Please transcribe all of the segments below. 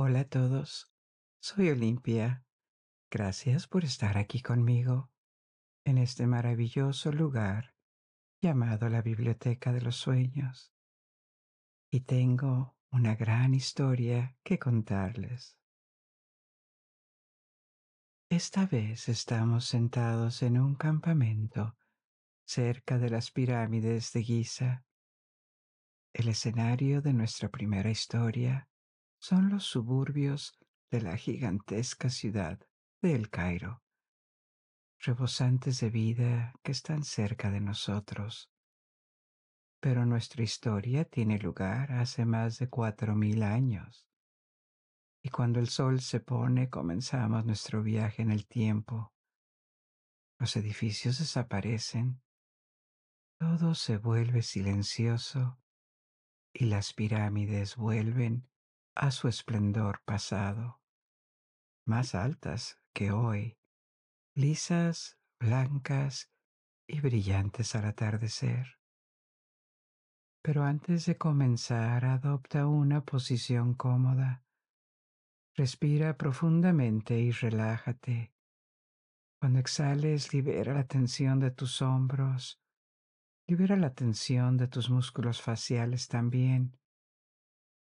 Hola a todos, soy Olimpia. Gracias por estar aquí conmigo en este maravilloso lugar llamado la Biblioteca de los Sueños. Y tengo una gran historia que contarles. Esta vez estamos sentados en un campamento cerca de las pirámides de Giza. El escenario de nuestra primera historia son los suburbios de la gigantesca ciudad de El Cairo, rebosantes de vida que están cerca de nosotros. Pero nuestra historia tiene lugar hace más de cuatro mil años. Y cuando el sol se pone comenzamos nuestro viaje en el tiempo. Los edificios desaparecen, todo se vuelve silencioso y las pirámides vuelven a su esplendor pasado, más altas que hoy, lisas, blancas y brillantes al atardecer. Pero antes de comenzar, adopta una posición cómoda. Respira profundamente y relájate. Cuando exhales, libera la tensión de tus hombros, libera la tensión de tus músculos faciales también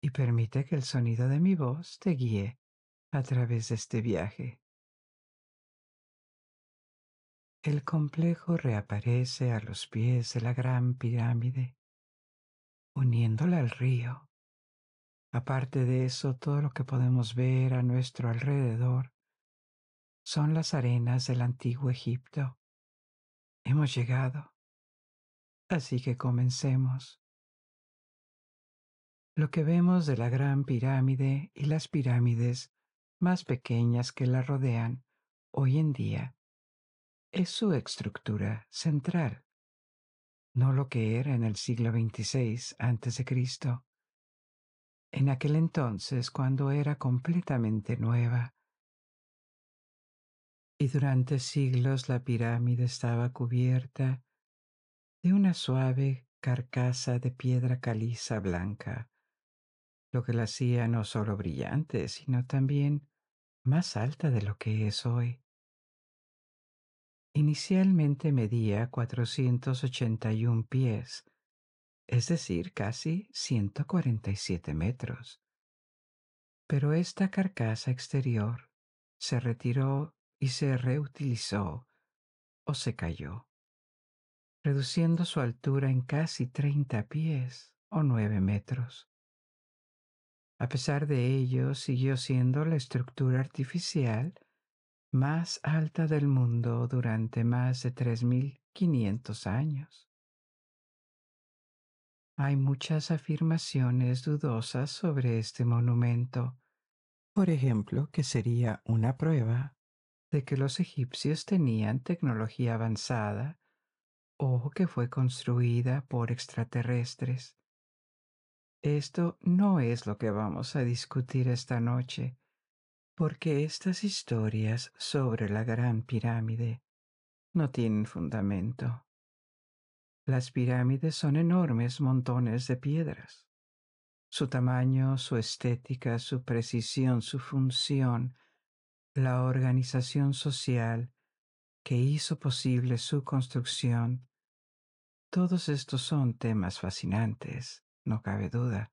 y permite que el sonido de mi voz te guíe a través de este viaje. El complejo reaparece a los pies de la gran pirámide, uniéndola al río. Aparte de eso, todo lo que podemos ver a nuestro alrededor son las arenas del antiguo Egipto. Hemos llegado. Así que comencemos. Lo que vemos de la Gran Pirámide y las pirámides más pequeñas que la rodean hoy en día es su estructura central, no lo que era en el siglo XXVI a.C., en aquel entonces cuando era completamente nueva. Y durante siglos la pirámide estaba cubierta de una suave carcasa de piedra caliza blanca lo que la hacía no solo brillante, sino también más alta de lo que es hoy. Inicialmente medía 481 pies, es decir, casi 147 metros. Pero esta carcasa exterior se retiró y se reutilizó o se cayó, reduciendo su altura en casi 30 pies o 9 metros. A pesar de ello, siguió siendo la estructura artificial más alta del mundo durante más de 3.500 años. Hay muchas afirmaciones dudosas sobre este monumento, por ejemplo, que sería una prueba de que los egipcios tenían tecnología avanzada o que fue construida por extraterrestres. Esto no es lo que vamos a discutir esta noche, porque estas historias sobre la Gran Pirámide no tienen fundamento. Las pirámides son enormes montones de piedras. Su tamaño, su estética, su precisión, su función, la organización social que hizo posible su construcción, todos estos son temas fascinantes no cabe duda,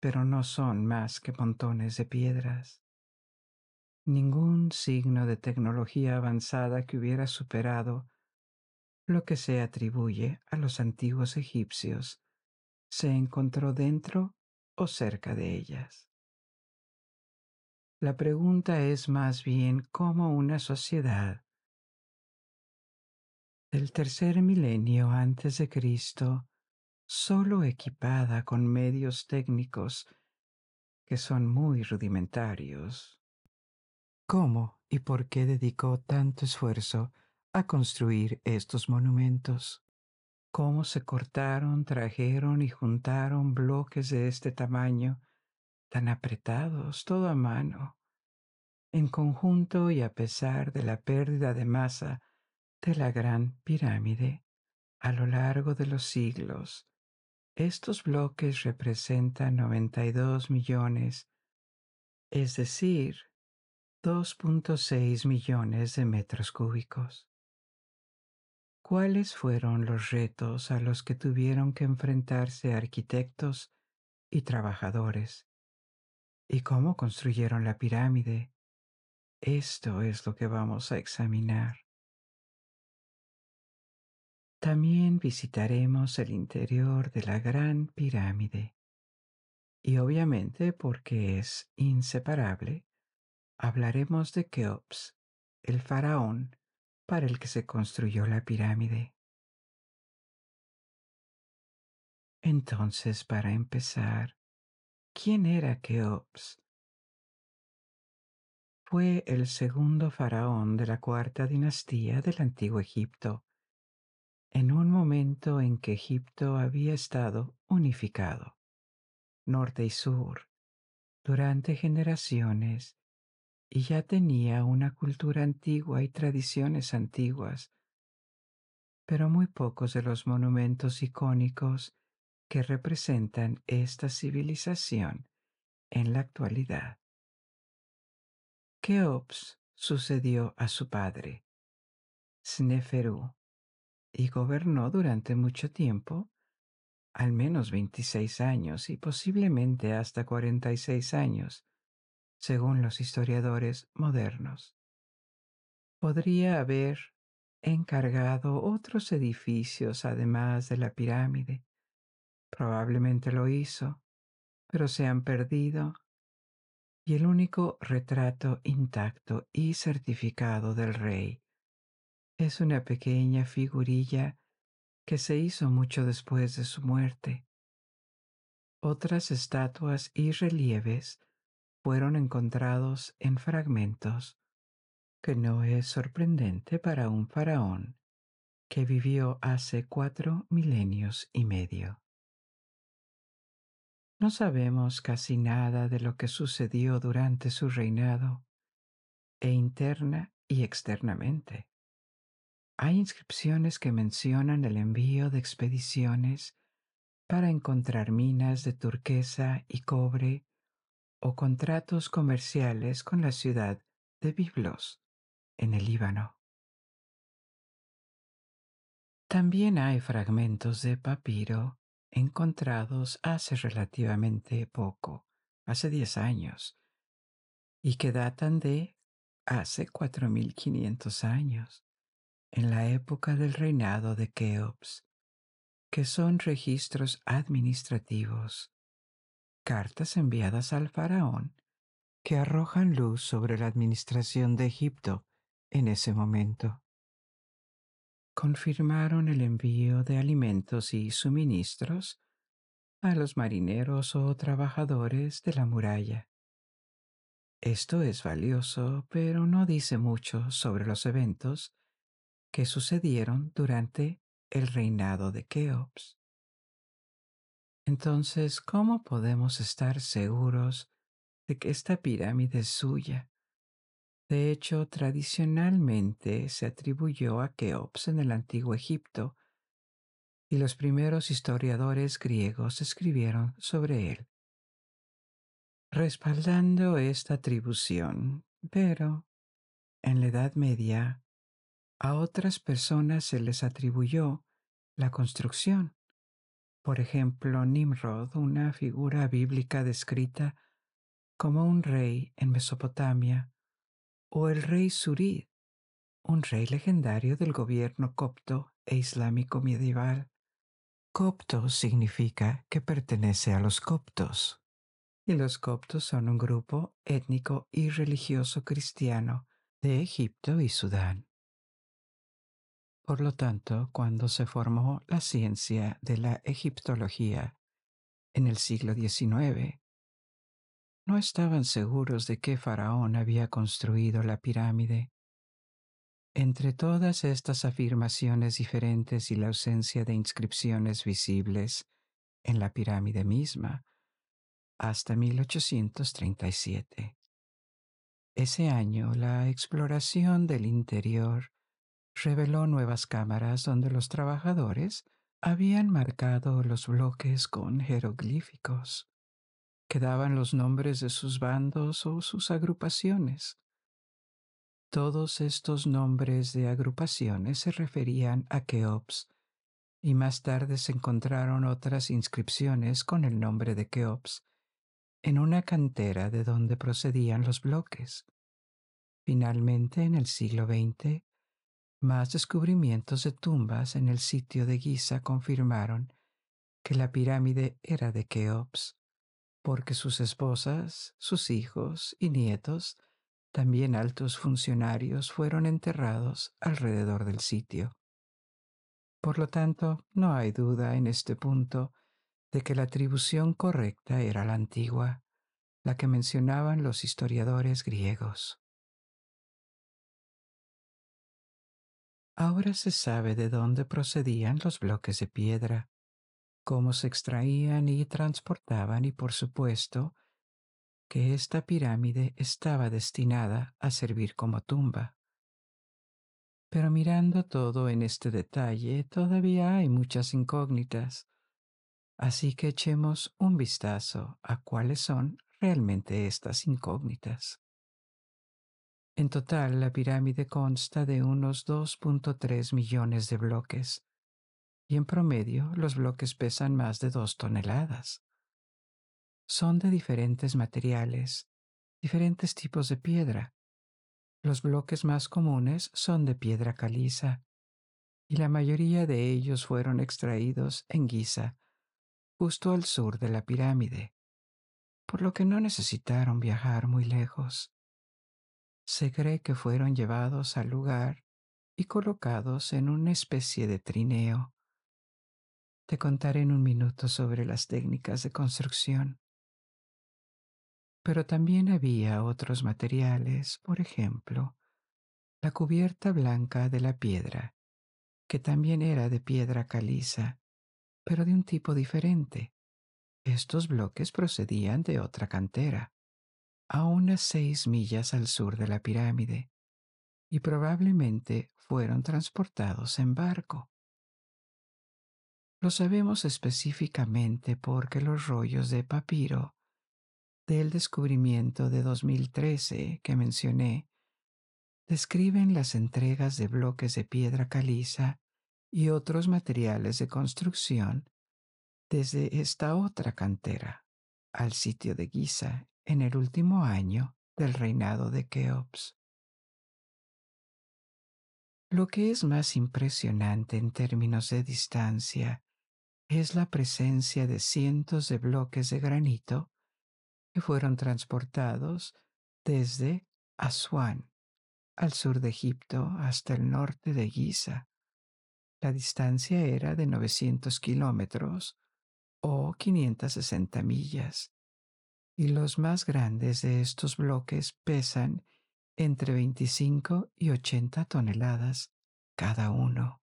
pero no son más que montones de piedras. Ningún signo de tecnología avanzada que hubiera superado lo que se atribuye a los antiguos egipcios se encontró dentro o cerca de ellas. La pregunta es más bien cómo una sociedad del tercer milenio antes de Cristo solo equipada con medios técnicos que son muy rudimentarios. ¿Cómo y por qué dedicó tanto esfuerzo a construir estos monumentos? ¿Cómo se cortaron, trajeron y juntaron bloques de este tamaño, tan apretados, todo a mano, en conjunto y a pesar de la pérdida de masa de la gran pirámide a lo largo de los siglos? Estos bloques representan 92 millones es decir, 2.6 millones de metros cúbicos. ¿Cuáles fueron los retos a los que tuvieron que enfrentarse arquitectos y trabajadores? ¿Y cómo construyeron la pirámide? Esto es lo que vamos a examinar. También visitaremos el interior de la Gran Pirámide. Y obviamente, porque es inseparable, hablaremos de Keops, el faraón para el que se construyó la pirámide. Entonces, para empezar, ¿quién era Keops? Fue el segundo faraón de la cuarta dinastía del antiguo Egipto, en un momento en que Egipto había estado unificado, norte y sur, durante generaciones y ya tenía una cultura antigua y tradiciones antiguas, pero muy pocos de los monumentos icónicos que representan esta civilización en la actualidad. Keops sucedió a su padre, Sneferu, y gobernó durante mucho tiempo, al menos 26 años y posiblemente hasta 46 años, según los historiadores modernos. Podría haber encargado otros edificios además de la pirámide. Probablemente lo hizo, pero se han perdido y el único retrato intacto y certificado del rey es una pequeña figurilla que se hizo mucho después de su muerte. Otras estatuas y relieves fueron encontrados en fragmentos, que no es sorprendente para un faraón que vivió hace cuatro milenios y medio. No sabemos casi nada de lo que sucedió durante su reinado, e interna y externamente. Hay inscripciones que mencionan el envío de expediciones para encontrar minas de turquesa y cobre o contratos comerciales con la ciudad de Biblos, en el Líbano. También hay fragmentos de papiro encontrados hace relativamente poco, hace 10 años, y que datan de hace 4.500 años, en la época del reinado de Keops, que son registros administrativos cartas enviadas al faraón que arrojan luz sobre la administración de Egipto en ese momento. Confirmaron el envío de alimentos y suministros a los marineros o trabajadores de la muralla. Esto es valioso, pero no dice mucho sobre los eventos que sucedieron durante el reinado de Keops. Entonces, ¿cómo podemos estar seguros de que esta pirámide es suya? De hecho, tradicionalmente se atribuyó a Keops en el antiguo Egipto, y los primeros historiadores griegos escribieron sobre él, respaldando esta atribución, pero en la Edad Media a otras personas se les atribuyó la construcción por ejemplo, Nimrod, una figura bíblica descrita como un rey en Mesopotamia, o el rey Surid, un rey legendario del gobierno copto e islámico medieval. Copto significa que pertenece a los coptos, y los coptos son un grupo étnico y religioso cristiano de Egipto y Sudán. Por lo tanto, cuando se formó la ciencia de la egiptología en el siglo XIX, no estaban seguros de qué faraón había construido la pirámide. Entre todas estas afirmaciones diferentes y la ausencia de inscripciones visibles en la pirámide misma, hasta 1837. Ese año la exploración del interior reveló nuevas cámaras donde los trabajadores habían marcado los bloques con jeroglíficos. quedaban los nombres de sus bandos o sus agrupaciones. Todos estos nombres de agrupaciones se referían a Keops, y más tarde se encontraron otras inscripciones con el nombre de Keops en una cantera de donde procedían los bloques. Finalmente, en el siglo XX, más descubrimientos de tumbas en el sitio de Giza confirmaron que la pirámide era de Keops, porque sus esposas, sus hijos y nietos, también altos funcionarios, fueron enterrados alrededor del sitio. Por lo tanto, no hay duda en este punto de que la atribución correcta era la antigua, la que mencionaban los historiadores griegos. Ahora se sabe de dónde procedían los bloques de piedra, cómo se extraían y transportaban y por supuesto que esta pirámide estaba destinada a servir como tumba. Pero mirando todo en este detalle, todavía hay muchas incógnitas, así que echemos un vistazo a cuáles son realmente estas incógnitas. En total, la pirámide consta de unos 2.3 millones de bloques, y en promedio los bloques pesan más de dos toneladas. Son de diferentes materiales, diferentes tipos de piedra. Los bloques más comunes son de piedra caliza, y la mayoría de ellos fueron extraídos en Giza, justo al sur de la pirámide, por lo que no necesitaron viajar muy lejos. Se cree que fueron llevados al lugar y colocados en una especie de trineo. Te contaré en un minuto sobre las técnicas de construcción. Pero también había otros materiales, por ejemplo, la cubierta blanca de la piedra, que también era de piedra caliza, pero de un tipo diferente. Estos bloques procedían de otra cantera a unas seis millas al sur de la pirámide y probablemente fueron transportados en barco. Lo sabemos específicamente porque los rollos de papiro del descubrimiento de 2013 que mencioné describen las entregas de bloques de piedra caliza y otros materiales de construcción desde esta otra cantera al sitio de Giza en el último año del reinado de Keops. Lo que es más impresionante en términos de distancia es la presencia de cientos de bloques de granito que fueron transportados desde Asuán, al sur de Egipto, hasta el norte de Giza. La distancia era de 900 kilómetros o 560 millas y los más grandes de estos bloques pesan entre 25 y 80 toneladas cada uno.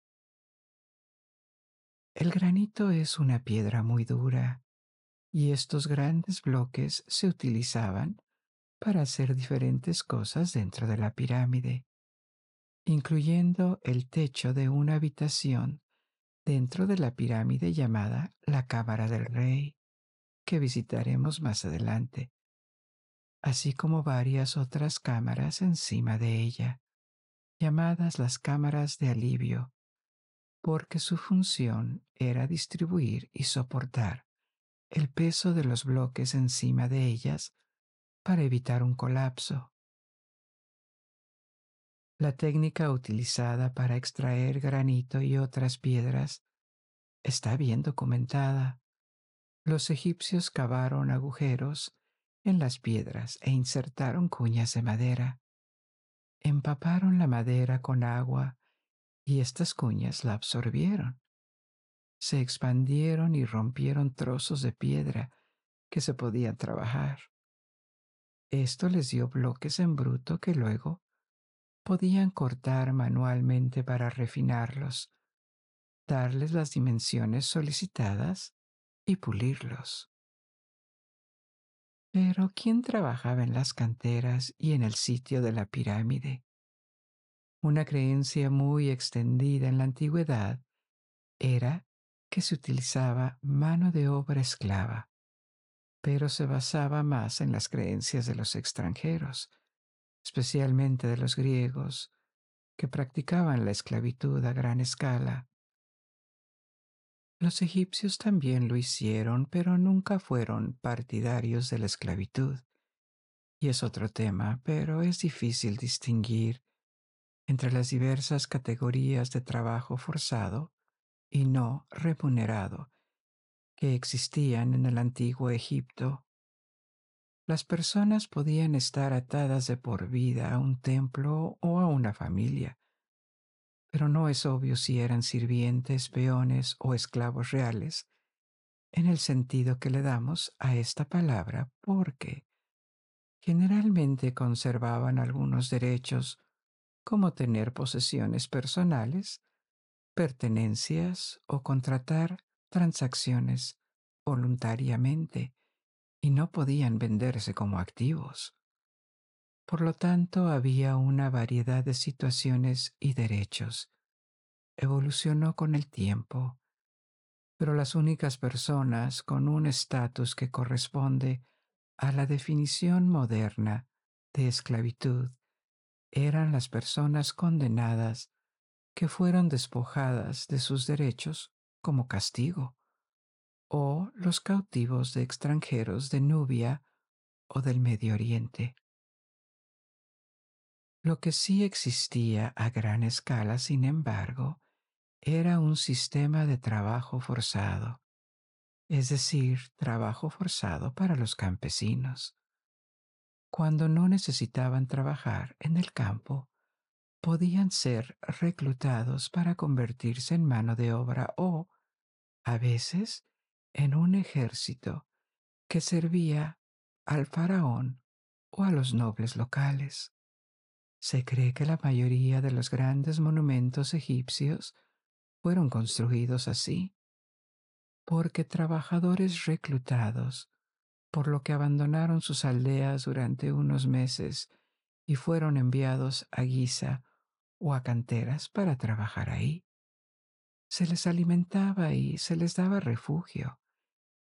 El granito es una piedra muy dura y estos grandes bloques se utilizaban para hacer diferentes cosas dentro de la pirámide, incluyendo el techo de una habitación dentro de la pirámide llamada la Cámara del Rey que visitaremos más adelante, así como varias otras cámaras encima de ella, llamadas las cámaras de alivio, porque su función era distribuir y soportar el peso de los bloques encima de ellas para evitar un colapso. La técnica utilizada para extraer granito y otras piedras está bien documentada los egipcios cavaron agujeros en las piedras e insertaron cuñas de madera. Empaparon la madera con agua y estas cuñas la absorbieron. Se expandieron y rompieron trozos de piedra que se podían trabajar. Esto les dio bloques en bruto que luego podían cortar manualmente para refinarlos, darles las dimensiones solicitadas y pulirlos. Pero ¿quién trabajaba en las canteras y en el sitio de la pirámide? Una creencia muy extendida en la antigüedad era que se utilizaba mano de obra esclava. pero se basaba más en las creencias de los extranjeros, especialmente de los griegos, que practicaban la esclavitud a gran escala. Los egipcios también lo hicieron, pero nunca fueron partidarios de la esclavitud. Y es otro tema, pero es difícil distinguir entre las diversas categorías de trabajo forzado y no remunerado que existían en el antiguo Egipto. Las personas podían estar atadas de por vida a un templo o a una familia, pero no es obvio si eran sirvientes, peones o esclavos reales, en el sentido que le damos a esta palabra porque generalmente conservaban algunos derechos como tener posesiones personales, pertenencias o contratar transacciones voluntariamente y no podían venderse como activos. Por lo tanto, había una variedad de situaciones y derechos. Evolucionó con el tiempo, pero las únicas personas con un estatus que corresponde a la definición moderna de esclavitud eran las personas condenadas que fueron despojadas de sus derechos como castigo, o los cautivos de extranjeros de Nubia o del Medio Oriente. Lo que sí existía a gran escala, sin embargo, era un sistema de trabajo forzado, es decir, trabajo forzado para los campesinos cuando no necesitaban trabajar en el campo, podían ser reclutados para convertirse en mano de obra o, a veces, en un ejército que servía al faraón o a los nobles locales. Se cree que la mayoría de los grandes monumentos egipcios fueron construidos así, porque trabajadores reclutados por lo que abandonaron sus aldeas durante unos meses y fueron enviados a Giza o a canteras para trabajar ahí. Se les alimentaba y se les daba refugio,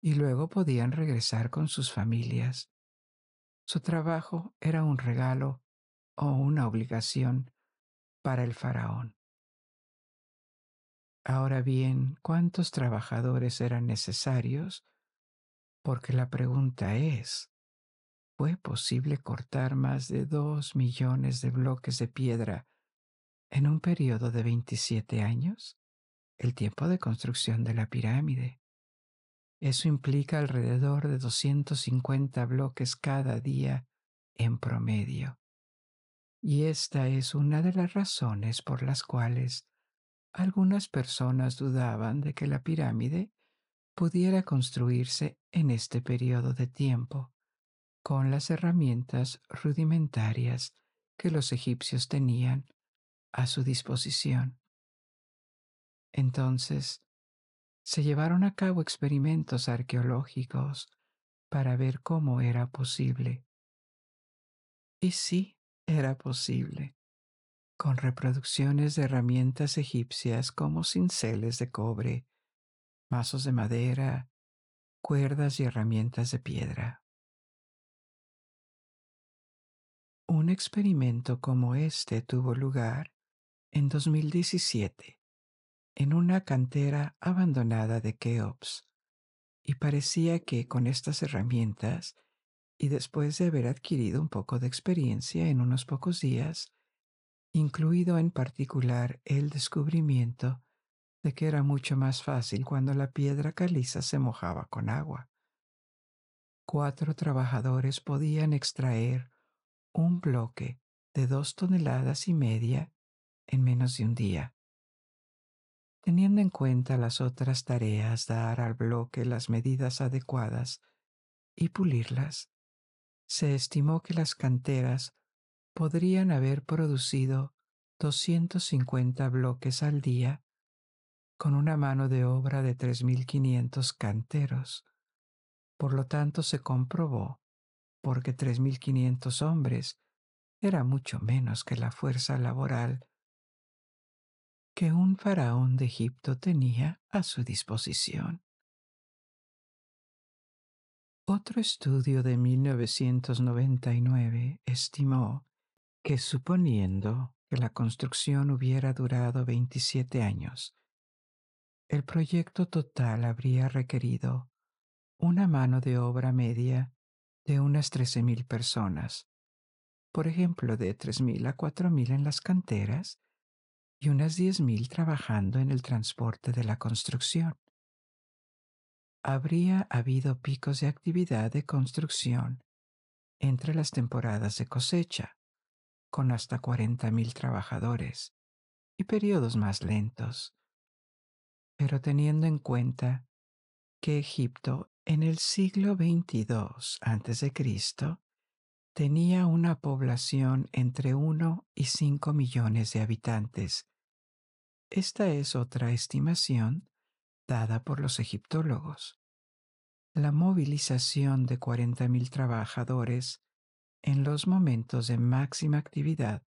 y luego podían regresar con sus familias. Su trabajo era un regalo o una obligación para el faraón. Ahora bien, ¿cuántos trabajadores eran necesarios porque la pregunta es, ¿fue posible cortar más de dos millones de bloques de piedra en un periodo de 27 años? El tiempo de construcción de la pirámide. Eso implica alrededor de 250 bloques cada día en promedio. Y esta es una de las razones por las cuales algunas personas dudaban de que la pirámide pudiera construirse en este periodo de tiempo, con las herramientas rudimentarias que los egipcios tenían a su disposición. Entonces, se llevaron a cabo experimentos arqueológicos para ver cómo era posible. Y sí, era posible, con reproducciones de herramientas egipcias como cinceles de cobre, mazos de madera, cuerdas y herramientas de piedra. Un experimento como este tuvo lugar en 2017 en una cantera abandonada de Keops y parecía que con estas herramientas y después de haber adquirido un poco de experiencia en unos pocos días, incluido en particular el descubrimiento de que era mucho más fácil cuando la piedra caliza se mojaba con agua. Cuatro trabajadores podían extraer un bloque de dos toneladas y media en menos de un día. Teniendo en cuenta las otras tareas, dar al bloque las medidas adecuadas y pulirlas, se estimó que las canteras podrían haber producido 250 bloques al día con una mano de obra de 3.500 canteros. Por lo tanto, se comprobó, porque 3.500 hombres era mucho menos que la fuerza laboral que un faraón de Egipto tenía a su disposición. Otro estudio de 1999 estimó que suponiendo que la construcción hubiera durado 27 años, el proyecto total habría requerido una mano de obra media de unas 13.000 personas, por ejemplo, de 3.000 a 4.000 en las canteras y unas 10.000 trabajando en el transporte de la construcción. Habría habido picos de actividad de construcción entre las temporadas de cosecha, con hasta 40.000 trabajadores, y periodos más lentos. Pero teniendo en cuenta que Egipto en el siglo XXII a.C. tenía una población entre 1 y 5 millones de habitantes. Esta es otra estimación por los egiptólogos. La movilización de 40.000 trabajadores en los momentos de máxima actividad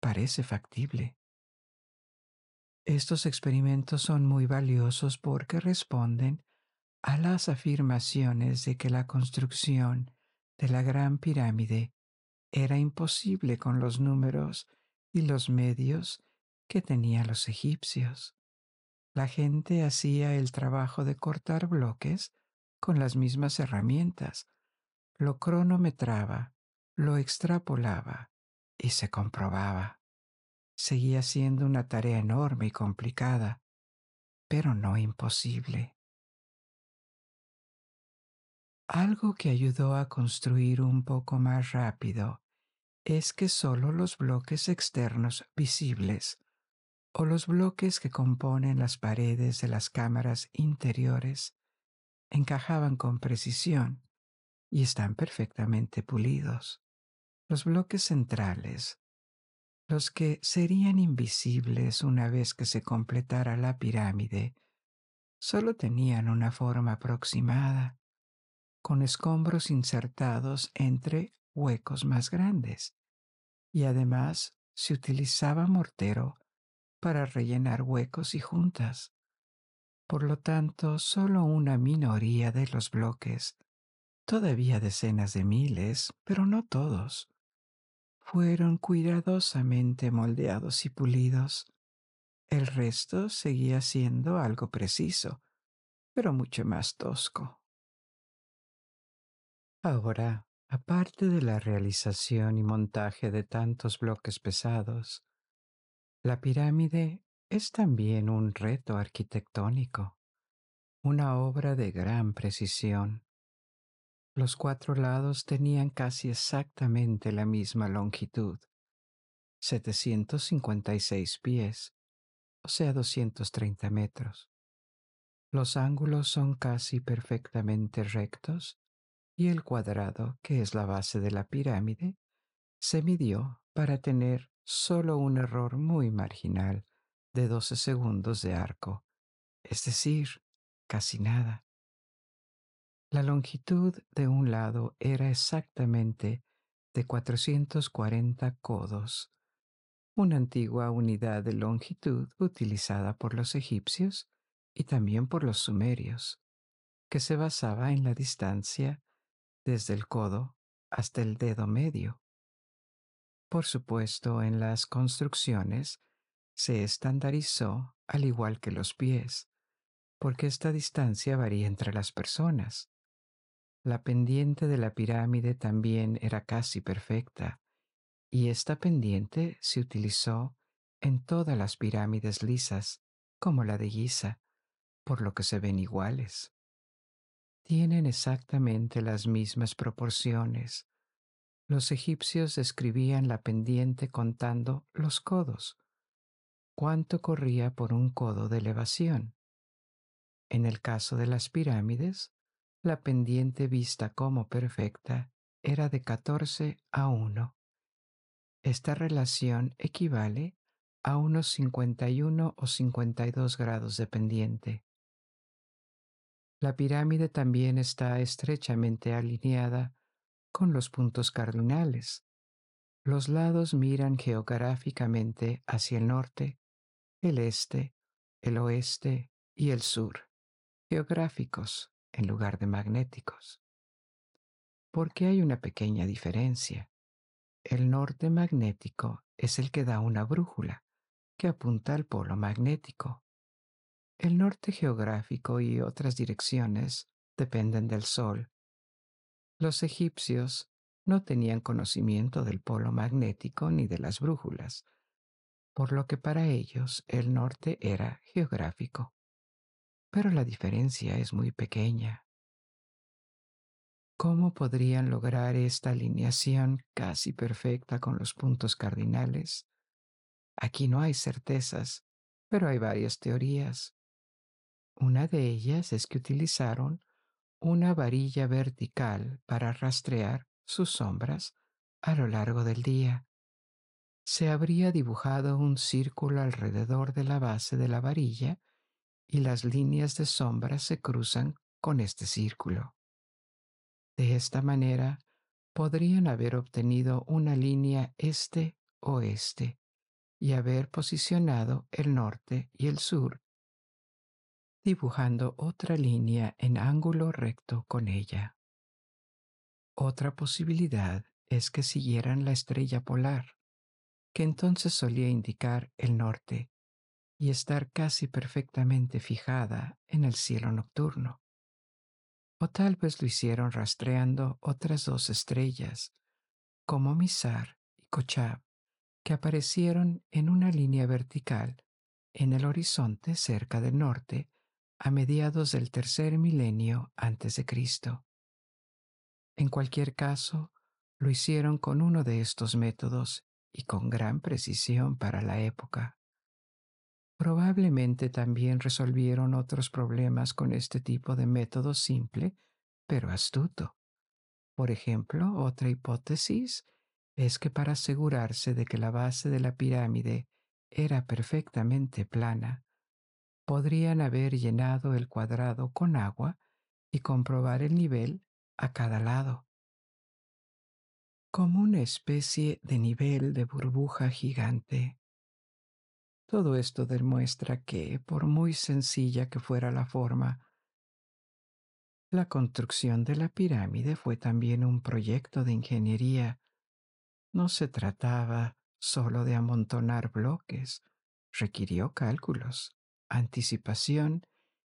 parece factible. Estos experimentos son muy valiosos porque responden a las afirmaciones de que la construcción de la Gran Pirámide era imposible con los números y los medios que tenían los egipcios. La gente hacía el trabajo de cortar bloques con las mismas herramientas, lo cronometraba, lo extrapolaba y se comprobaba. Seguía siendo una tarea enorme y complicada, pero no imposible. Algo que ayudó a construir un poco más rápido es que solo los bloques externos visibles o los bloques que componen las paredes de las cámaras interiores encajaban con precisión y están perfectamente pulidos. Los bloques centrales, los que serían invisibles una vez que se completara la pirámide, solo tenían una forma aproximada con escombros insertados entre huecos más grandes, y además se utilizaba mortero para rellenar huecos y juntas. Por lo tanto, solo una minoría de los bloques, todavía decenas de miles, pero no todos, fueron cuidadosamente moldeados y pulidos. El resto seguía siendo algo preciso, pero mucho más tosco. Ahora, aparte de la realización y montaje de tantos bloques pesados, la pirámide es también un reto arquitectónico, una obra de gran precisión. Los cuatro lados tenían casi exactamente la misma longitud, 756 pies, o sea 230 metros. Los ángulos son casi perfectamente rectos y el cuadrado, que es la base de la pirámide, se midió para tener solo un error muy marginal de 12 segundos de arco, es decir, casi nada. La longitud de un lado era exactamente de 440 codos, una antigua unidad de longitud utilizada por los egipcios y también por los sumerios, que se basaba en la distancia desde el codo hasta el dedo medio. Por supuesto, en las construcciones se estandarizó al igual que los pies, porque esta distancia varía entre las personas. La pendiente de la pirámide también era casi perfecta, y esta pendiente se utilizó en todas las pirámides lisas, como la de Giza, por lo que se ven iguales tienen exactamente las mismas proporciones. Los egipcios describían la pendiente contando los codos, cuánto corría por un codo de elevación. En el caso de las pirámides, la pendiente vista como perfecta era de 14 a 1. Esta relación equivale a unos 51 o 52 grados de pendiente. La pirámide también está estrechamente alineada con los puntos cardinales. Los lados miran geográficamente hacia el norte, el este, el oeste y el sur, geográficos en lugar de magnéticos. porque hay una pequeña diferencia. El norte magnético es el que da una brújula, que apunta al polo magnético. El norte geográfico y otras direcciones dependen del Sol. Los egipcios no tenían conocimiento del polo magnético ni de las brújulas, por lo que para ellos el norte era geográfico. Pero la diferencia es muy pequeña. ¿Cómo podrían lograr esta alineación casi perfecta con los puntos cardinales? Aquí no hay certezas, pero hay varias teorías. Una de ellas es que utilizaron una varilla vertical para rastrear sus sombras a lo largo del día. Se habría dibujado un círculo alrededor de la base de la varilla y las líneas de sombra se cruzan con este círculo. De esta manera, podrían haber obtenido una línea este-oeste y haber posicionado el norte y el sur, dibujando otra línea en ángulo recto con ella. Otra posibilidad es que siguieran la estrella polar, que entonces solía indicar el norte y estar casi perfectamente fijada en el cielo nocturno. O tal vez lo hicieron rastreando otras dos estrellas, como Misar y Kochab, que aparecieron en una línea vertical en el horizonte cerca del norte a mediados del tercer milenio antes de Cristo. En cualquier caso, lo hicieron con uno de estos métodos y con gran precisión para la época. Probablemente también resolvieron otros problemas con este tipo de método simple, pero astuto. Por ejemplo, otra hipótesis es que para asegurarse de que la base de la pirámide era perfectamente plana, podrían haber llenado el cuadrado con agua y comprobar el nivel a cada lado, como una especie de nivel de burbuja gigante. Todo esto demuestra que, por muy sencilla que fuera la forma, la construcción de la pirámide fue también un proyecto de ingeniería. No se trataba solo de amontonar bloques, requirió cálculos, anticipación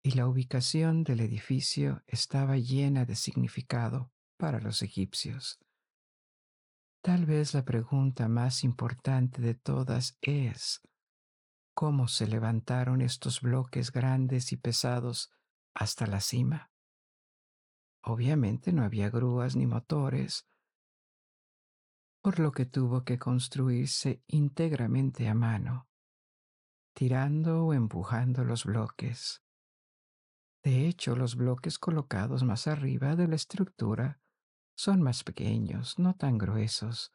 y la ubicación del edificio estaba llena de significado para los egipcios. Tal vez la pregunta más importante de todas es, cómo se levantaron estos bloques grandes y pesados hasta la cima. Obviamente no había grúas ni motores, por lo que tuvo que construirse íntegramente a mano, tirando o empujando los bloques. De hecho, los bloques colocados más arriba de la estructura son más pequeños, no tan gruesos,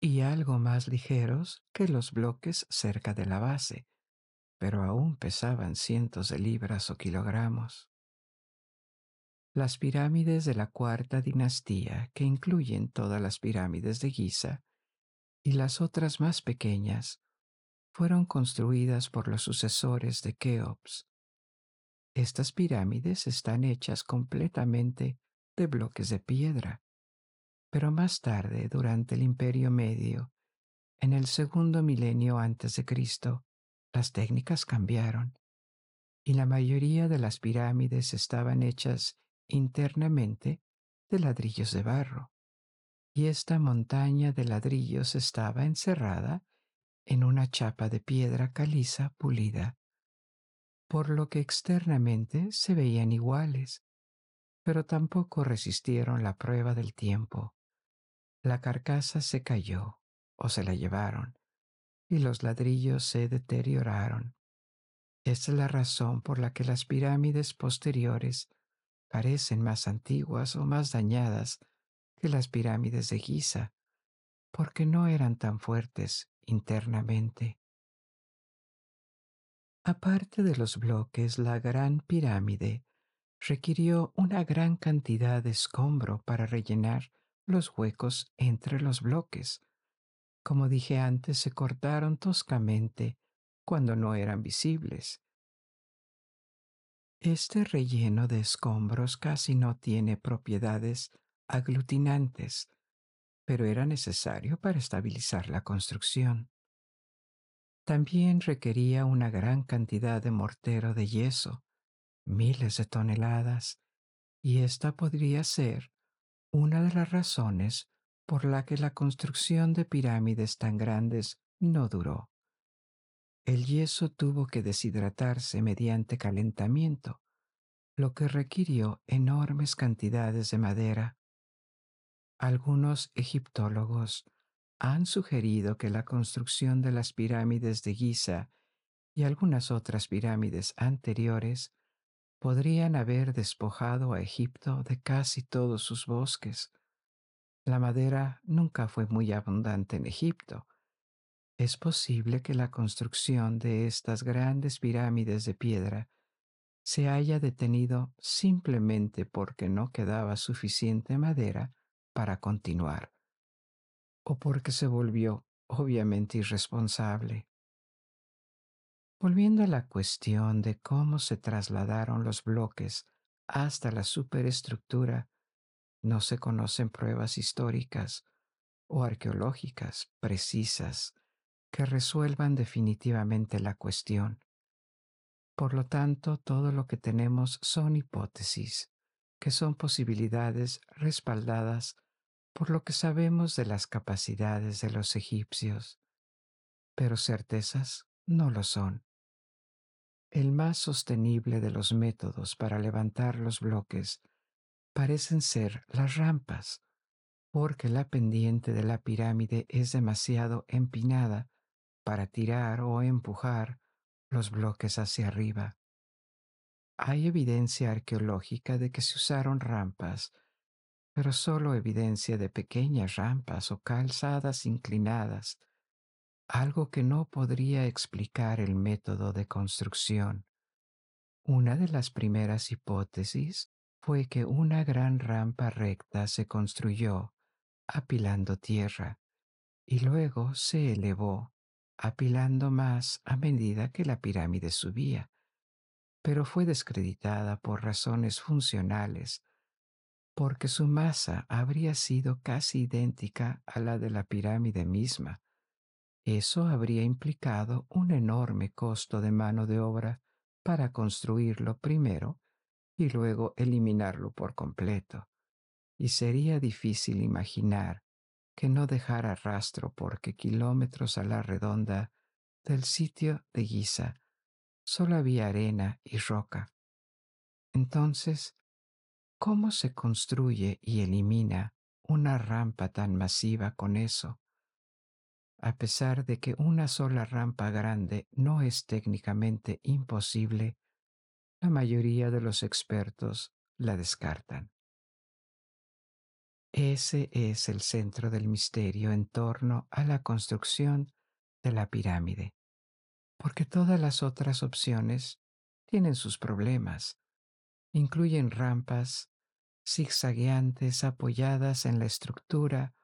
y algo más ligeros que los bloques cerca de la base, pero aún pesaban cientos de libras o kilogramos. Las pirámides de la cuarta dinastía, que incluyen todas las pirámides de Giza, y las otras más pequeñas, fueron construidas por los sucesores de Keops. Estas pirámides están hechas completamente de bloques de piedra, pero más tarde, durante el Imperio Medio, en el segundo milenio antes de Cristo, las técnicas cambiaron y la mayoría de las pirámides estaban hechas internamente de ladrillos de barro, y esta montaña de ladrillos estaba encerrada en una chapa de piedra caliza pulida, por lo que externamente se veían iguales, pero tampoco resistieron la prueba del tiempo. La carcasa se cayó o se la llevaron y los ladrillos se deterioraron. Esta es la razón por la que las pirámides posteriores parecen más antiguas o más dañadas que las pirámides de Giza, porque no eran tan fuertes internamente. Aparte de los bloques, la gran pirámide requirió una gran cantidad de escombro para rellenar los huecos entre los bloques. Como dije antes, se cortaron toscamente cuando no eran visibles. Este relleno de escombros casi no tiene propiedades aglutinantes, pero era necesario para estabilizar la construcción. También requería una gran cantidad de mortero de yeso, miles de toneladas, y esta podría ser una de las razones por la que la construcción de pirámides tan grandes no duró. El yeso tuvo que deshidratarse mediante calentamiento, lo que requirió enormes cantidades de madera. Algunos egiptólogos han sugerido que la construcción de las pirámides de Giza y algunas otras pirámides anteriores podrían haber despojado a Egipto de casi todos sus bosques. La madera nunca fue muy abundante en Egipto. Es posible que la construcción de estas grandes pirámides de piedra se haya detenido simplemente porque no quedaba suficiente madera para continuar, o porque se volvió obviamente irresponsable. Volviendo a la cuestión de cómo se trasladaron los bloques hasta la superestructura, no se conocen pruebas históricas o arqueológicas precisas que resuelvan definitivamente la cuestión. Por lo tanto, todo lo que tenemos son hipótesis, que son posibilidades respaldadas por lo que sabemos de las capacidades de los egipcios, pero certezas no lo son. El más sostenible de los métodos para levantar los bloques parecen ser las rampas, porque la pendiente de la pirámide es demasiado empinada para tirar o empujar los bloques hacia arriba. Hay evidencia arqueológica de que se usaron rampas, pero solo evidencia de pequeñas rampas o calzadas inclinadas algo que no podría explicar el método de construcción. Una de las primeras hipótesis fue que una gran rampa recta se construyó apilando tierra y luego se elevó apilando más a medida que la pirámide subía, pero fue descreditada por razones funcionales, porque su masa habría sido casi idéntica a la de la pirámide misma, eso habría implicado un enorme costo de mano de obra para construirlo primero y luego eliminarlo por completo, y sería difícil imaginar que no dejara rastro porque kilómetros a la redonda del sitio de Giza solo había arena y roca. Entonces, ¿cómo se construye y elimina una rampa tan masiva con eso? a pesar de que una sola rampa grande no es técnicamente imposible, la mayoría de los expertos la descartan. Ese es el centro del misterio en torno a la construcción de la pirámide, porque todas las otras opciones tienen sus problemas. Incluyen rampas zigzagueantes apoyadas en la estructura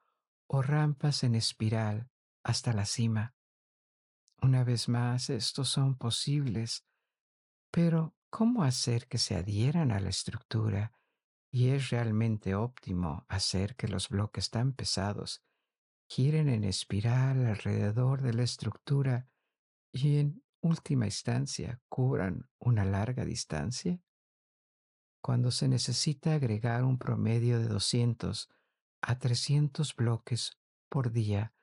o rampas en espiral hasta la cima. Una vez más, estos son posibles, pero ¿cómo hacer que se adhieran a la estructura? Y es realmente óptimo hacer que los bloques tan pesados giren en espiral alrededor de la estructura y en última instancia cubran una larga distancia? Cuando se necesita agregar un promedio de 200 a 300 bloques por día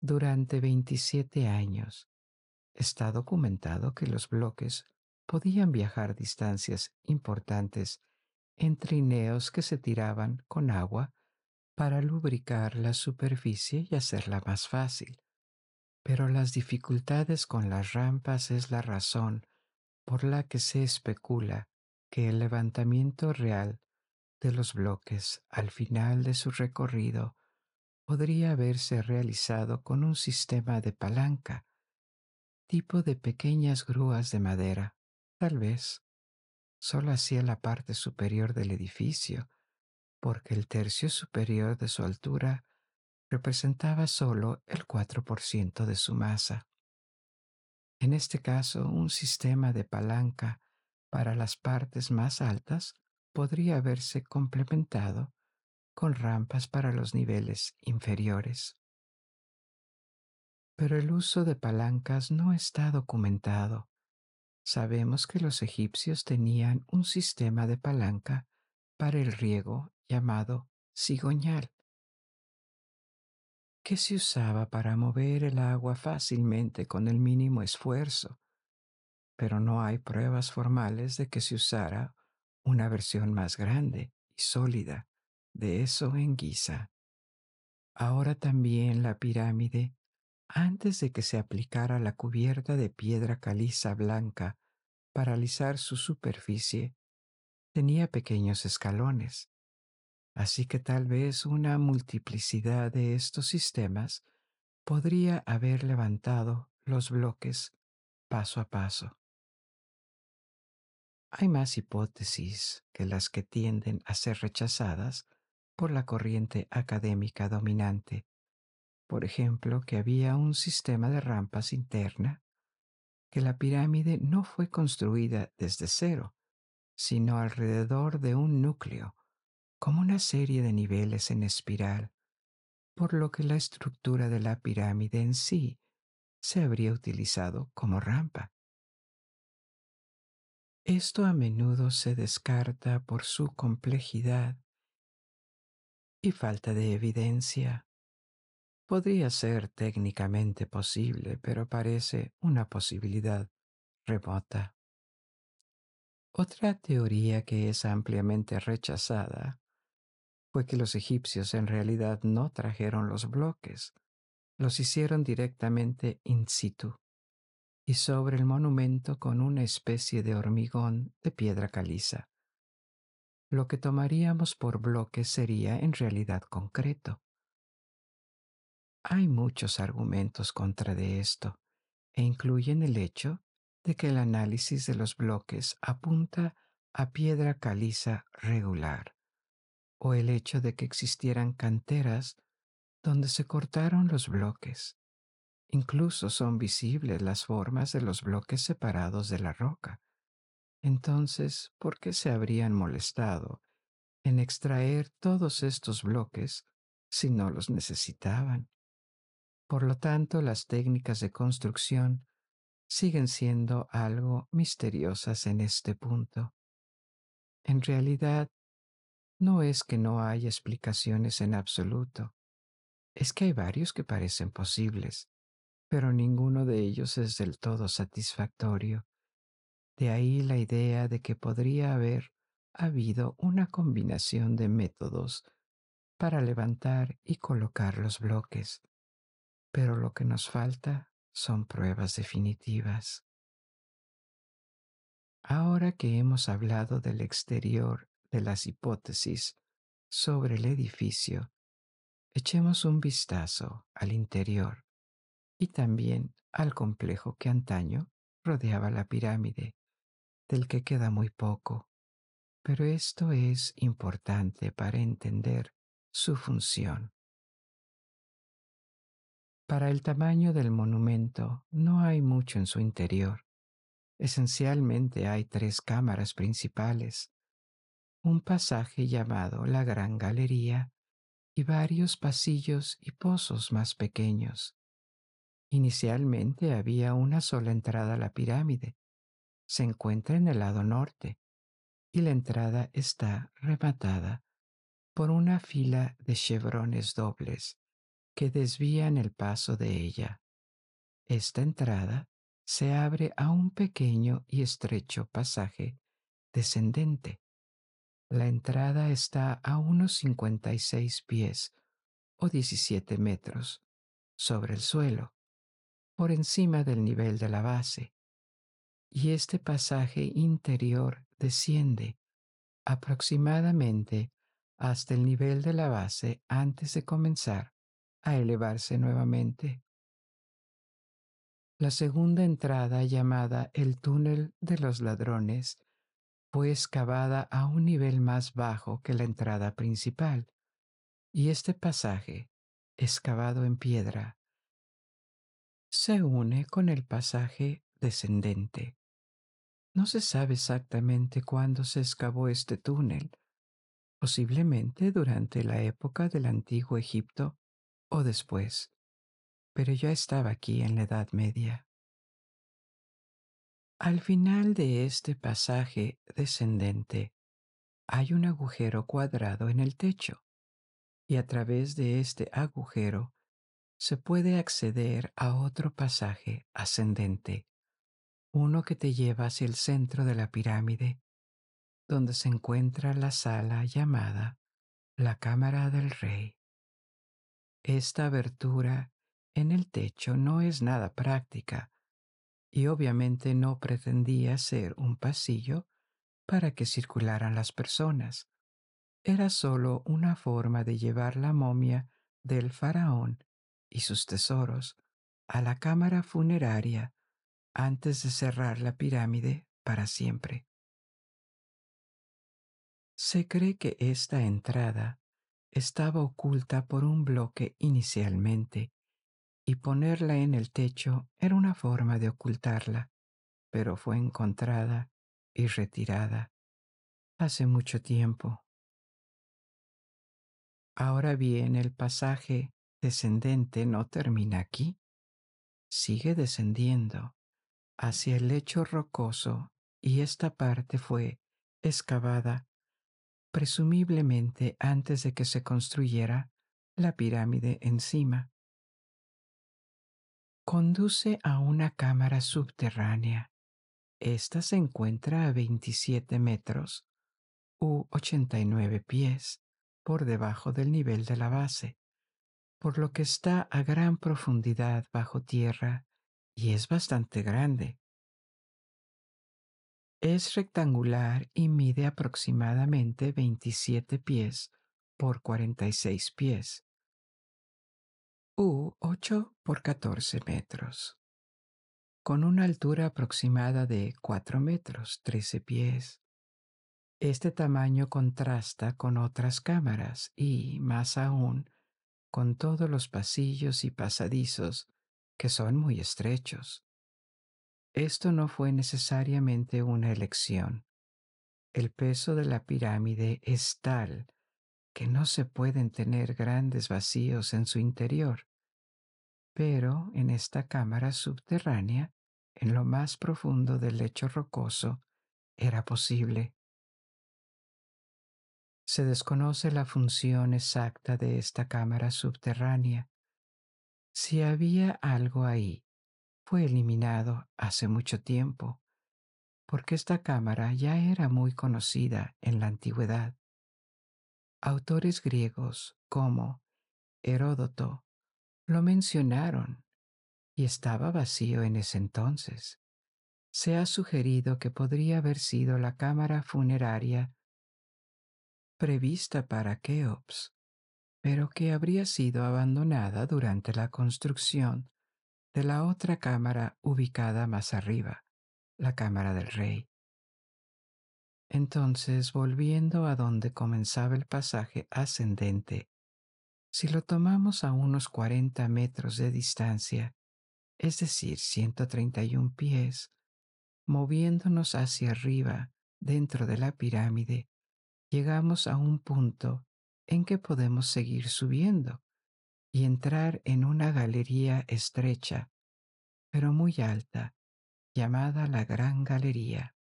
durante 27 años, está documentado que los bloques podían viajar distancias importantes en trineos que se tiraban con agua para lubricar la superficie y hacerla más fácil. Pero las dificultades con las rampas es la razón por la que se especula que el levantamiento real de los bloques al final de su recorrido podría haberse realizado con un sistema de palanca, tipo de pequeñas grúas de madera, tal vez, solo hacia la parte superior del edificio, porque el tercio superior de su altura representaba solo el 4% de su masa. En este caso, un sistema de palanca para las partes más altas podría haberse complementado con rampas para los niveles inferiores. Pero el uso de palancas no está documentado. Sabemos que los egipcios tenían un sistema de palanca para el riego llamado cigoñal, que se usaba para mover el agua fácilmente con el mínimo esfuerzo, pero no hay pruebas formales de que se usara una versión más grande y sólida de eso en Giza. Ahora también la pirámide, antes de que se aplicara la cubierta de piedra caliza blanca para alisar su superficie, tenía pequeños escalones. Así que tal vez una multiplicidad de estos sistemas podría haber levantado los bloques paso a paso. Hay más hipótesis que las que tienden a ser rechazadas por la corriente académica dominante. Por ejemplo, que había un sistema de rampas interna, que la pirámide no fue construida desde cero, sino alrededor de un núcleo, como una serie de niveles en espiral, por lo que la estructura de la pirámide en sí se habría utilizado como rampa. Esto a menudo se descarta por su complejidad y falta de evidencia. Podría ser técnicamente posible, pero parece una posibilidad remota. Otra teoría que es ampliamente rechazada fue que los egipcios en realidad no trajeron los bloques, los hicieron directamente in situ y sobre el monumento con una especie de hormigón de piedra caliza. Lo que tomaríamos por bloques sería en realidad concreto. Hay muchos argumentos contra de esto e incluyen el hecho de que el análisis de los bloques apunta a piedra caliza regular, o el hecho de que existieran canteras donde se cortaron los bloques. Incluso son visibles las formas de los bloques separados de la roca. Entonces, ¿por qué se habrían molestado en extraer todos estos bloques si no los necesitaban? Por lo tanto, las técnicas de construcción siguen siendo algo misteriosas en este punto. En realidad, no es que no haya explicaciones en absoluto, es que hay varios que parecen posibles, pero ninguno de ellos es del todo satisfactorio. De ahí la idea de que podría haber habido una combinación de métodos para levantar y colocar los bloques, pero lo que nos falta son pruebas definitivas. Ahora que hemos hablado del exterior de las hipótesis sobre el edificio, echemos un vistazo al interior y también al complejo que antaño rodeaba la pirámide, del que queda muy poco, pero esto es importante para entender su función. Para el tamaño del monumento no hay mucho en su interior. Esencialmente hay tres cámaras principales, un pasaje llamado la Gran Galería y varios pasillos y pozos más pequeños. Inicialmente había una sola entrada a la pirámide. Se encuentra en el lado norte y la entrada está rematada por una fila de chevrones dobles que desvían el paso de ella. Esta entrada se abre a un pequeño y estrecho pasaje descendente. La entrada está a unos 56 pies o 17 metros sobre el suelo, por encima del nivel de la base, y este pasaje interior desciende aproximadamente hasta el nivel de la base antes de comenzar a elevarse nuevamente. La segunda entrada, llamada el túnel de los ladrones, fue excavada a un nivel más bajo que la entrada principal, y este pasaje, excavado en piedra, se une con el pasaje descendente. No se sabe exactamente cuándo se excavó este túnel, posiblemente durante la época del antiguo Egipto o después, pero ya estaba aquí en la Edad Media. Al final de este pasaje descendente hay un agujero cuadrado en el techo y a través de este agujero se puede acceder a otro pasaje ascendente, uno que te lleva hacia el centro de la pirámide, donde se encuentra la sala llamada la Cámara del Rey. Esta abertura en el techo no es nada práctica y obviamente no pretendía ser un pasillo para que circularan las personas. Era solo una forma de llevar la momia del faraón y sus tesoros a la cámara funeraria antes de cerrar la pirámide para siempre. Se cree que esta entrada estaba oculta por un bloque inicialmente y ponerla en el techo era una forma de ocultarla, pero fue encontrada y retirada hace mucho tiempo. Ahora bien, el pasaje descendente no termina aquí, sigue descendiendo hacia el lecho rocoso y esta parte fue excavada presumiblemente antes de que se construyera la pirámide encima. Conduce a una cámara subterránea. Esta se encuentra a 27 metros u 89 pies por debajo del nivel de la base, por lo que está a gran profundidad bajo tierra y es bastante grande. Es rectangular y mide aproximadamente 27 pies por 46 pies, u 8 por 14 metros, con una altura aproximada de 4 metros 13 pies. Este tamaño contrasta con otras cámaras y, más aún, con todos los pasillos y pasadizos que son muy estrechos. Esto no fue necesariamente una elección. El peso de la pirámide es tal que no se pueden tener grandes vacíos en su interior. Pero en esta cámara subterránea, en lo más profundo del lecho rocoso, era posible. Se desconoce la función exacta de esta cámara subterránea. Si había algo ahí, fue eliminado hace mucho tiempo, porque esta cámara ya era muy conocida en la antigüedad. Autores griegos como Heródoto lo mencionaron y estaba vacío en ese entonces. Se ha sugerido que podría haber sido la cámara funeraria prevista para Keops, pero que habría sido abandonada durante la construcción de la otra cámara ubicada más arriba, la cámara del rey. Entonces, volviendo a donde comenzaba el pasaje ascendente, si lo tomamos a unos 40 metros de distancia, es decir, 131 pies, moviéndonos hacia arriba dentro de la pirámide, llegamos a un punto en que podemos seguir subiendo y entrar en una galería estrecha, pero muy alta, llamada la Gran Galería.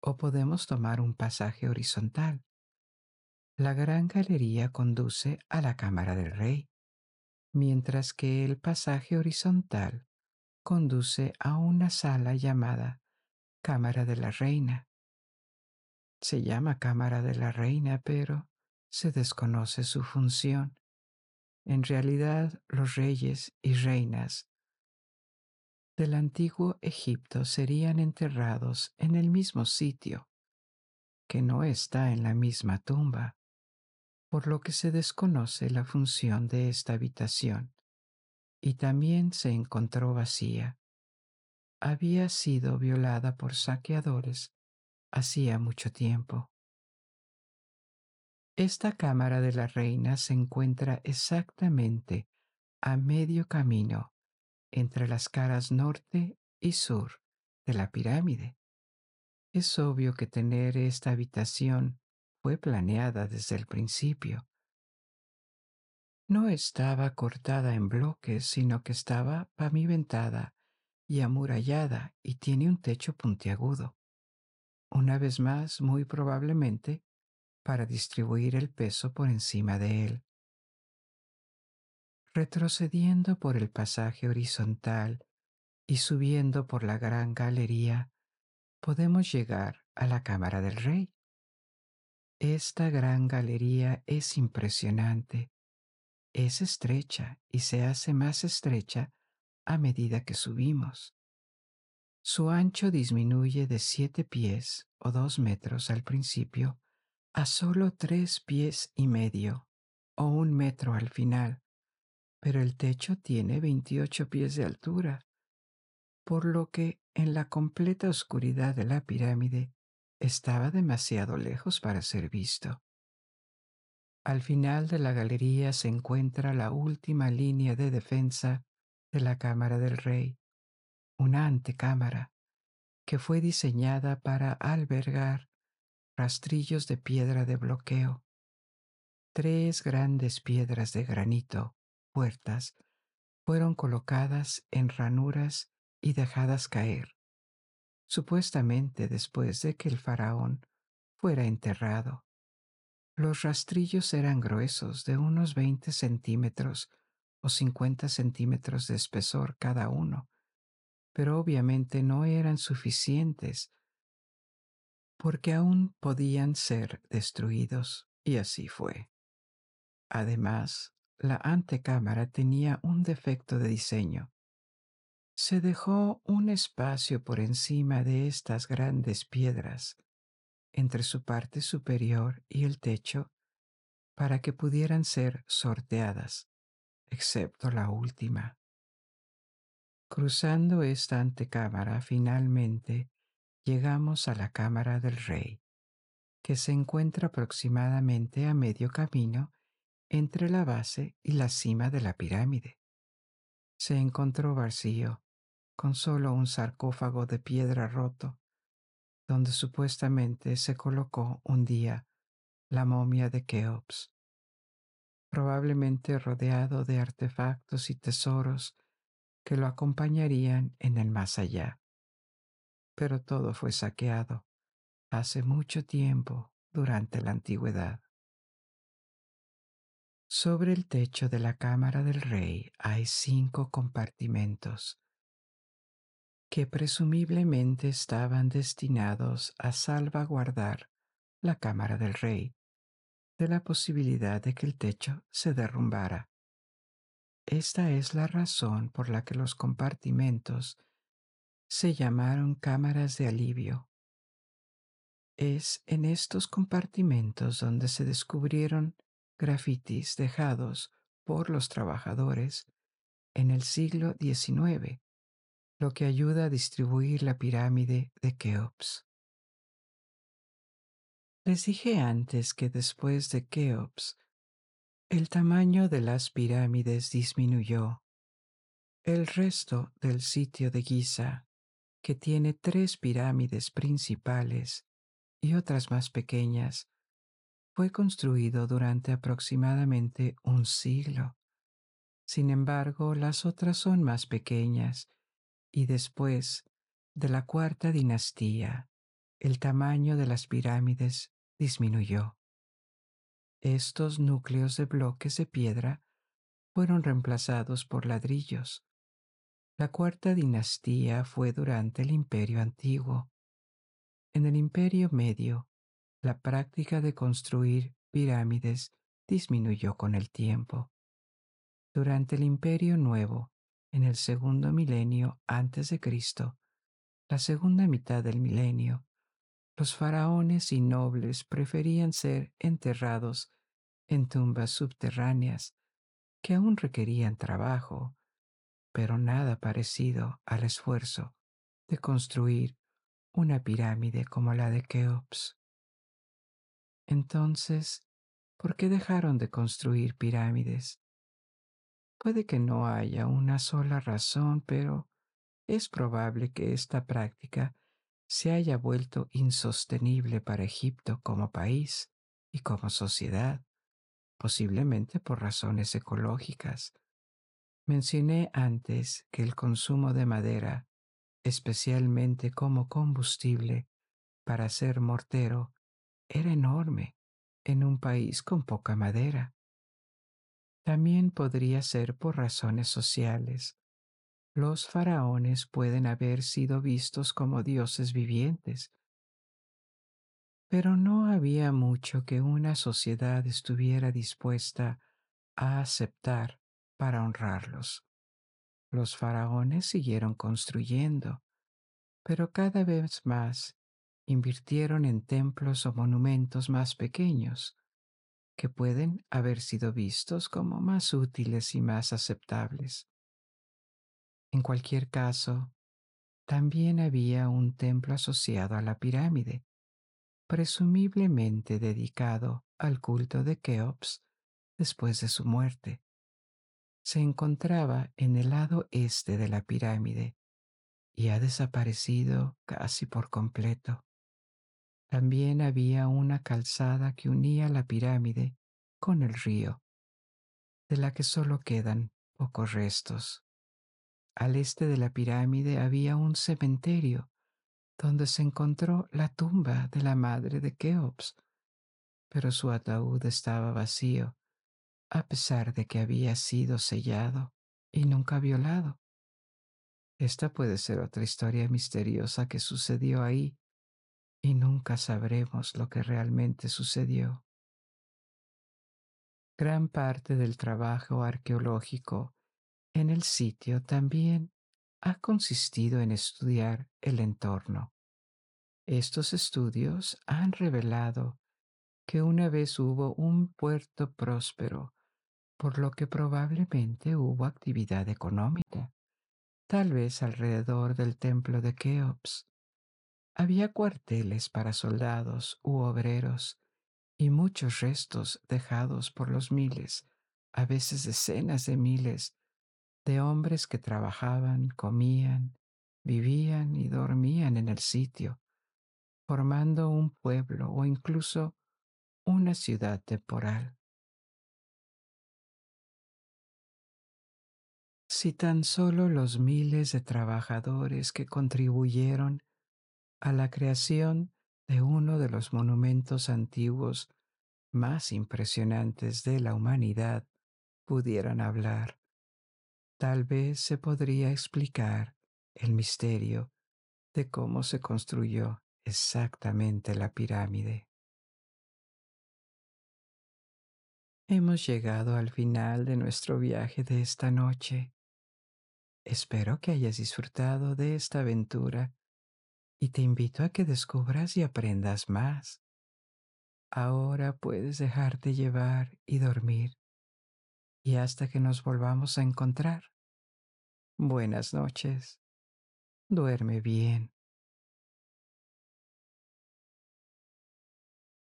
O podemos tomar un pasaje horizontal. La Gran Galería conduce a la Cámara del Rey, mientras que el pasaje horizontal conduce a una sala llamada Cámara de la Reina. Se llama Cámara de la Reina, pero se desconoce su función en realidad, los reyes y reinas del antiguo Egipto serían enterrados en el mismo sitio, que no está en la misma tumba, por lo que se desconoce la función de esta habitación, y también se encontró vacía. Había sido violada por saqueadores hacía mucho tiempo. Esta cámara de la reina se encuentra exactamente a medio camino entre las caras norte y sur de la pirámide. Es obvio que tener esta habitación fue planeada desde el principio. No estaba cortada en bloques, sino que estaba pavimentada y amurallada y tiene un techo puntiagudo. Una vez más, muy probablemente, para distribuir el peso por encima de él. Retrocediendo por el pasaje horizontal y subiendo por la gran galería, podemos llegar a la Cámara del Rey. Esta gran galería es impresionante. Es estrecha y se hace más estrecha a medida que subimos. Su ancho disminuye de siete pies o dos metros al principio a solo tres pies y medio o un metro al final, pero el techo tiene 28 pies de altura, por lo que en la completa oscuridad de la pirámide estaba demasiado lejos para ser visto. Al final de la galería se encuentra la última línea de defensa de la Cámara del Rey, una antecámara que fue diseñada para albergar rastrillos de piedra de bloqueo. Tres grandes piedras de granito, puertas, fueron colocadas en ranuras y dejadas caer, supuestamente después de que el faraón fuera enterrado. Los rastrillos eran gruesos de unos 20 centímetros o 50 centímetros de espesor cada uno, pero obviamente no eran suficientes porque aún podían ser destruidos, y así fue. Además, la antecámara tenía un defecto de diseño. Se dejó un espacio por encima de estas grandes piedras, entre su parte superior y el techo, para que pudieran ser sorteadas, excepto la última. Cruzando esta antecámara, finalmente llegamos a la cámara del rey, que se encuentra aproximadamente a medio camino entre la base y la cima de la pirámide. Se encontró vacío, con solo un sarcófago de piedra roto, donde supuestamente se colocó un día la momia de Keops, probablemente rodeado de artefactos y tesoros que lo acompañarían en el más allá. Pero todo fue saqueado hace mucho tiempo durante la antigüedad. Sobre el techo de la cámara del rey hay cinco compartimentos que presumiblemente estaban destinados a salvaguardar la cámara del rey de la posibilidad de que el techo se derrumbara. Esta es la razón por la que los compartimentos se llamaron cámaras de alivio. Es en estos compartimentos donde se descubrieron grafitis dejados por los trabajadores en el siglo XIX lo que ayuda a distribuir la pirámide de Keops. Les dije antes que después de Keops, el tamaño de las pirámides disminuyó. El resto del sitio de Giza, que tiene tres pirámides principales y otras más pequeñas, fue construido durante aproximadamente un siglo. Sin embargo, las otras son más pequeñas y después de la cuarta dinastía, el tamaño de las pirámides disminuyó. Estos núcleos de bloques de piedra fueron reemplazados por ladrillos. La cuarta dinastía fue durante el Imperio Antiguo. En el Imperio Medio, la práctica de construir pirámides disminuyó con el tiempo. Durante el Imperio Nuevo, en el segundo milenio antes de Cristo, la segunda mitad del milenio, los faraones y nobles preferían ser enterrados en tumbas subterráneas que aún requerían trabajo, pero nada parecido al esfuerzo de construir una pirámide como la de Keops. Entonces, ¿por qué dejaron de construir pirámides? Puede que no haya una sola razón, pero es probable que esta práctica se haya vuelto insostenible para Egipto como país y como sociedad, posiblemente por razones ecológicas. Mencioné antes que el consumo de madera, especialmente como combustible para hacer mortero, era enorme en un país con poca madera. También podría ser por razones sociales. Los faraones pueden haber sido vistos como dioses vivientes, pero no había mucho que una sociedad estuviera dispuesta a aceptar para honrarlos. Los faraones siguieron construyendo, pero cada vez más invirtieron en templos o monumentos más pequeños, que pueden haber sido vistos como más útiles y más aceptables. En cualquier caso, también había un templo asociado a la pirámide, presumiblemente dedicado al culto de Keops después de su muerte. Se encontraba en el lado este de la pirámide y ha desaparecido casi por completo. También había una calzada que unía la pirámide con el río, de la que solo quedan pocos restos. Al este de la pirámide había un cementerio donde se encontró la tumba de la madre de Keops, pero su ataúd estaba vacío, a pesar de que había sido sellado y nunca violado. Esta puede ser otra historia misteriosa que sucedió ahí y nunca sabremos lo que realmente sucedió. Gran parte del trabajo arqueológico en el sitio también ha consistido en estudiar el entorno. Estos estudios han revelado que una vez hubo un puerto próspero, por lo que probablemente hubo actividad económica, tal vez alrededor del templo de Keops, había cuarteles para soldados u obreros y muchos restos dejados por los miles, a veces decenas de miles, de hombres que trabajaban, comían, vivían y dormían en el sitio, formando un pueblo o incluso una ciudad temporal. Si tan solo los miles de trabajadores que contribuyeron a la creación de uno de los monumentos antiguos más impresionantes de la humanidad pudieran hablar. Tal vez se podría explicar el misterio de cómo se construyó exactamente la pirámide. Hemos llegado al final de nuestro viaje de esta noche. Espero que hayas disfrutado de esta aventura y te invito a que descubras y aprendas más. Ahora puedes dejarte llevar y dormir y hasta que nos volvamos a encontrar. Buenas noches. Duerme bien.